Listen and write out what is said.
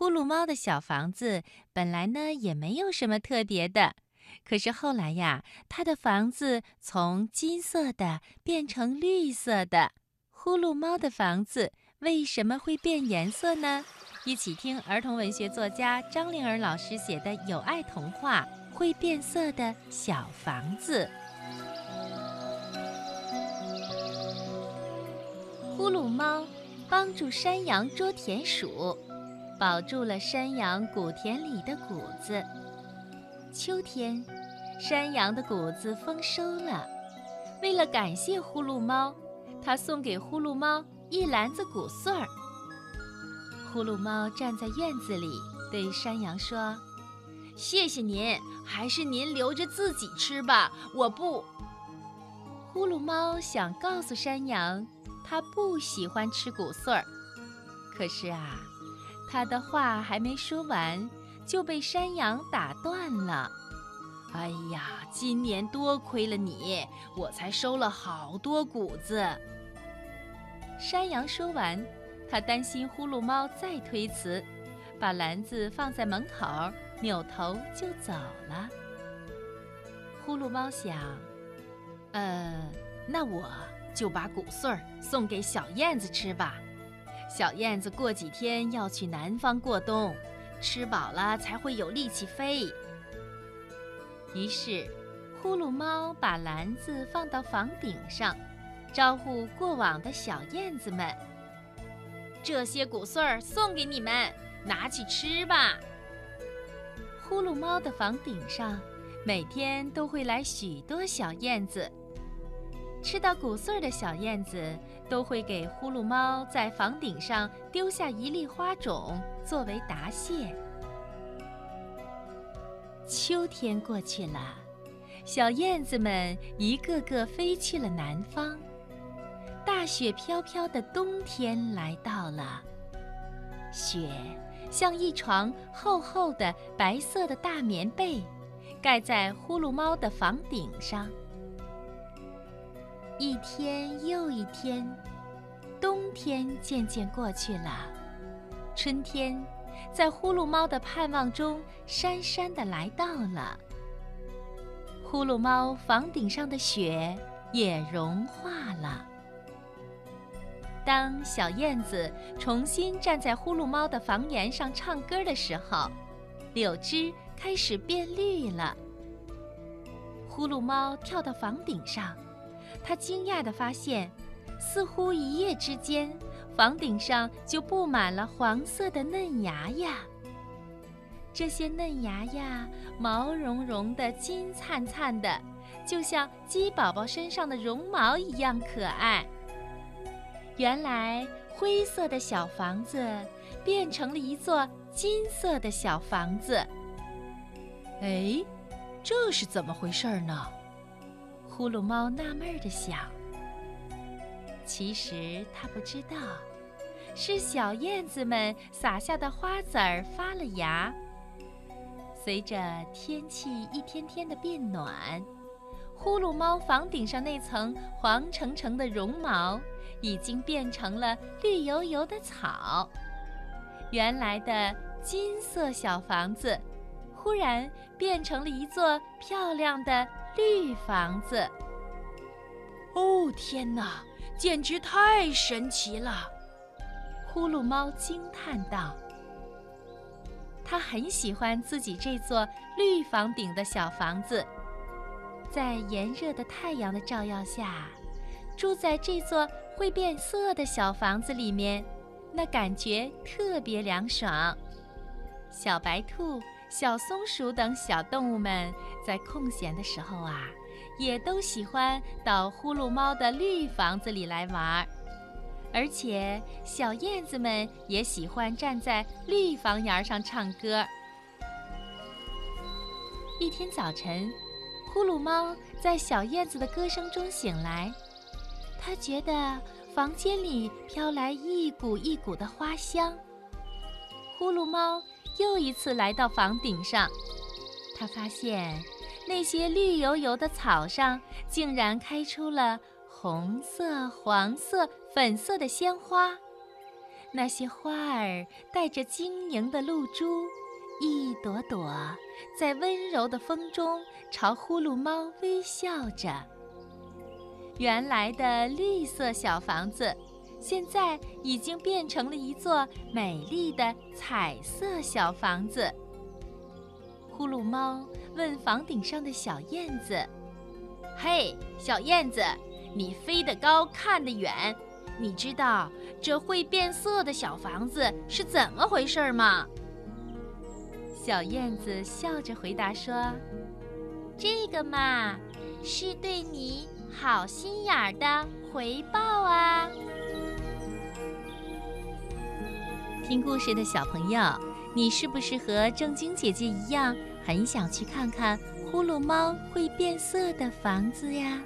呼噜猫的小房子本来呢也没有什么特别的，可是后来呀，它的房子从金色的变成绿色的。呼噜猫的房子为什么会变颜色呢？一起听儿童文学作家张灵儿老师写的有爱童话《会变色的小房子》。呼噜猫帮助山羊捉田鼠。保住了山羊谷田里的谷子。秋天，山羊的谷子丰收了。为了感谢呼噜猫，他送给呼噜猫一篮子谷穗儿。呼噜猫站在院子里，对山羊说：“谢谢您，还是您留着自己吃吧，我不。”呼噜猫想告诉山羊，它不喜欢吃谷穗儿，可是啊。他的话还没说完，就被山羊打断了。哎呀，今年多亏了你，我才收了好多谷子。山羊说完，他担心呼噜猫再推辞，把篮子放在门口，扭头就走了。呼噜猫想，呃，那我就把谷穗儿送给小燕子吃吧。小燕子过几天要去南方过冬，吃饱了才会有力气飞。于是，呼噜猫把篮子放到房顶上，招呼过往的小燕子们：“这些谷穗儿送给你们，拿去吃吧。”呼噜猫的房顶上，每天都会来许多小燕子。吃到谷穗的小燕子都会给呼噜猫在房顶上丢下一粒花种作为答谢。秋天过去了，小燕子们一个个飞去了南方。大雪飘飘的冬天来到了，雪像一床厚厚的白色的大棉被，盖在呼噜猫的房顶上。一天又一天，冬天渐渐过去了，春天在呼噜猫的盼望中姗姗的来到了。呼噜猫房顶上的雪也融化了。当小燕子重新站在呼噜猫的房檐上唱歌的时候，柳枝开始变绿了。呼噜猫跳到房顶上。他惊讶地发现，似乎一夜之间，房顶上就布满了黄色的嫩芽呀。这些嫩芽呀，毛茸茸的、金灿灿的，就像鸡宝宝身上的绒毛一样可爱。原来，灰色的小房子变成了一座金色的小房子。哎，这是怎么回事呢？呼噜猫纳闷地想：“其实它不知道，是小燕子们撒下的花籽儿发了芽。随着天气一天天的变暖，呼噜猫房顶上那层黄澄澄的绒毛已经变成了绿油油的草。原来的金色小房子，忽然变成了一座漂亮的。”绿房子。哦，天哪，简直太神奇了！呼噜猫惊叹道。它很喜欢自己这座绿房顶的小房子，在炎热的太阳的照耀下，住在这座会变色的小房子里面，那感觉特别凉爽。小白兔。小松鼠等小动物们在空闲的时候啊，也都喜欢到呼噜猫的绿房子里来玩儿，而且小燕子们也喜欢站在绿房檐上唱歌。一天早晨，呼噜猫在小燕子的歌声中醒来，它觉得房间里飘来一股一股的花香。呼噜猫。又一次来到房顶上，他发现那些绿油油的草上竟然开出了红色、黄色、粉色的鲜花，那些花儿带着晶莹的露珠，一朵朵在温柔的风中朝呼噜猫微笑着。原来的绿色小房子，现在已经变成了一座美丽的彩色小房子。呼噜猫问房顶上的小燕子：“嘿，小燕子，你飞得高，看得远，你知道这会变色的小房子是怎么回事吗？”小燕子笑着回答说：“这个嘛，是对你好心眼儿的回报啊。”听故事的小朋友，你是不是和正晶姐姐一样？很想去看看呼噜猫会变色的房子呀。